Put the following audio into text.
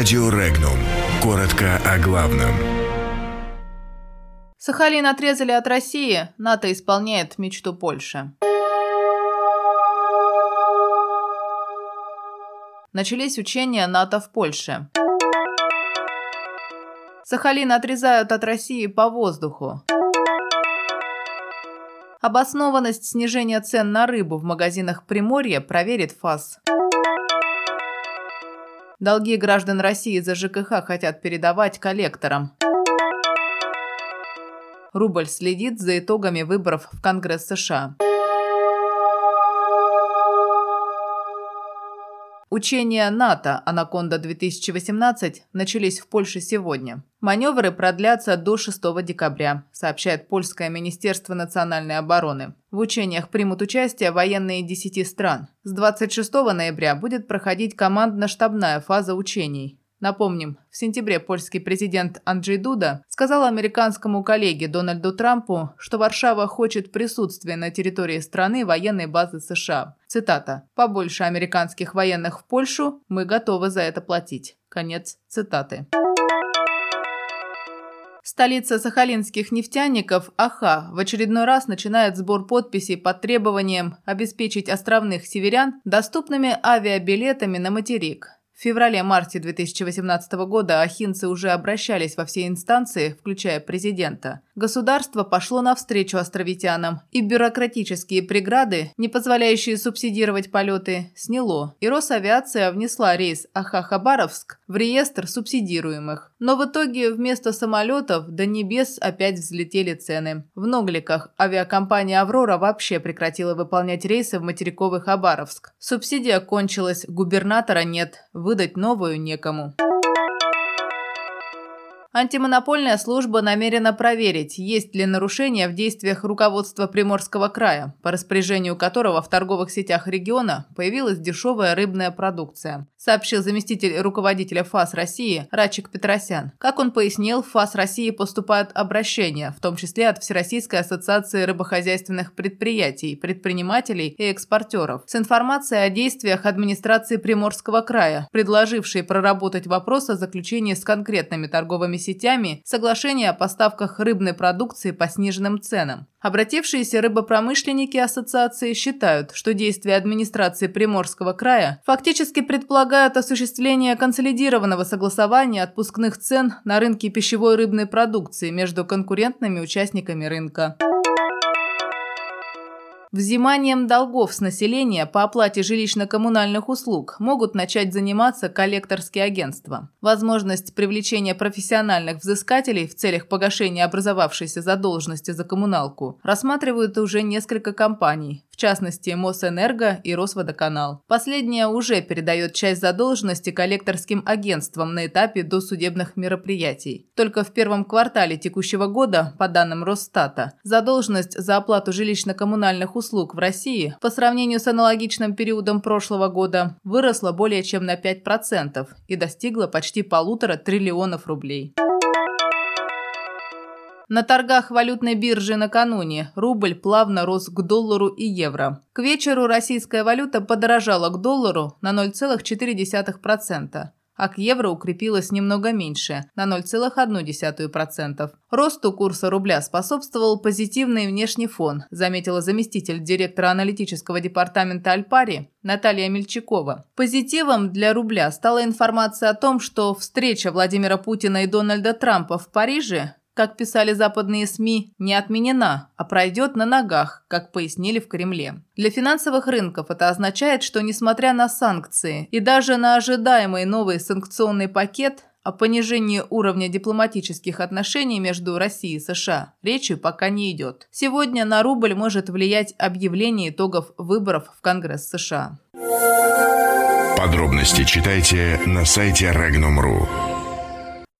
Радио Регнум. Коротко о главном. Сахалин отрезали от России. НАТО исполняет мечту Польши. Начались учения НАТО в Польше. Сахалин отрезают от России по воздуху. Обоснованность снижения цен на рыбу в магазинах Приморья проверит ФАС. Долги граждан России за ЖКХ хотят передавать коллекторам. Рубль следит за итогами выборов в Конгресс США. Учения НАТО «Анаконда-2018» начались в Польше сегодня. Маневры продлятся до 6 декабря, сообщает Польское министерство национальной обороны. В учениях примут участие военные 10 стран. С 26 ноября будет проходить командно-штабная фаза учений. Напомним, в сентябре польский президент Анджей Дуда сказал американскому коллеге Дональду Трампу, что Варшава хочет присутствия на территории страны военной базы США. Цитата. «Побольше американских военных в Польшу, мы готовы за это платить». Конец цитаты. Столица сахалинских нефтяников, Аха, в очередной раз начинает сбор подписей под требованием обеспечить островных северян доступными авиабилетами на материк. В феврале-марте 2018 года ахинцы уже обращались во все инстанции, включая президента. Государство пошло навстречу островитянам, и бюрократические преграды, не позволяющие субсидировать полеты, сняло, и Росавиация внесла рейс Аха-Хабаровск в реестр субсидируемых. Но в итоге вместо самолетов до небес опять взлетели цены. В Ногликах авиакомпания «Аврора» вообще прекратила выполнять рейсы в материковый Хабаровск. Субсидия кончилась, губернатора нет, выдать новую некому. Антимонопольная служба намерена проверить, есть ли нарушения в действиях руководства Приморского края, по распоряжению которого в торговых сетях региона появилась дешевая рыбная продукция, сообщил заместитель руководителя ФАС России Рачик Петросян. Как он пояснил, в ФАС России поступают обращения, в том числе от Всероссийской ассоциации рыбохозяйственных предприятий, предпринимателей и экспортеров, с информацией о действиях администрации Приморского края, предложившей проработать вопрос о заключении с конкретными торговыми сетями соглашение о поставках рыбной продукции по сниженным ценам. Обратившиеся рыбопромышленники ассоциации считают, что действия администрации Приморского края фактически предполагают осуществление консолидированного согласования отпускных цен на рынке пищевой рыбной продукции между конкурентными участниками рынка. Взиманием долгов с населения по оплате жилищно-коммунальных услуг могут начать заниматься коллекторские агентства. Возможность привлечения профессиональных взыскателей в целях погашения образовавшейся задолженности за коммуналку рассматривают уже несколько компаний, частности Мосэнерго и Росводоканал. Последняя уже передает часть задолженности коллекторским агентствам на этапе досудебных мероприятий. Только в первом квартале текущего года, по данным Росстата, задолженность за оплату жилищно-коммунальных услуг в России по сравнению с аналогичным периодом прошлого года выросла более чем на 5% и достигла почти полутора триллионов рублей. На торгах валютной биржи накануне рубль плавно рос к доллару и евро. К вечеру российская валюта подорожала к доллару на 0,4% а к евро укрепилась немного меньше, на 0,1%. Росту курса рубля способствовал позитивный внешний фон, заметила заместитель директора аналитического департамента Альпари Наталья Мельчакова. Позитивом для рубля стала информация о том, что встреча Владимира Путина и Дональда Трампа в Париже как писали западные СМИ, не отменена, а пройдет на ногах, как пояснили в Кремле. Для финансовых рынков это означает, что несмотря на санкции и даже на ожидаемый новый санкционный пакет, о понижении уровня дипломатических отношений между Россией и США речи пока не идет. Сегодня на рубль может влиять объявление итогов выборов в Конгресс США. Подробности читайте на сайте Regnum.ru.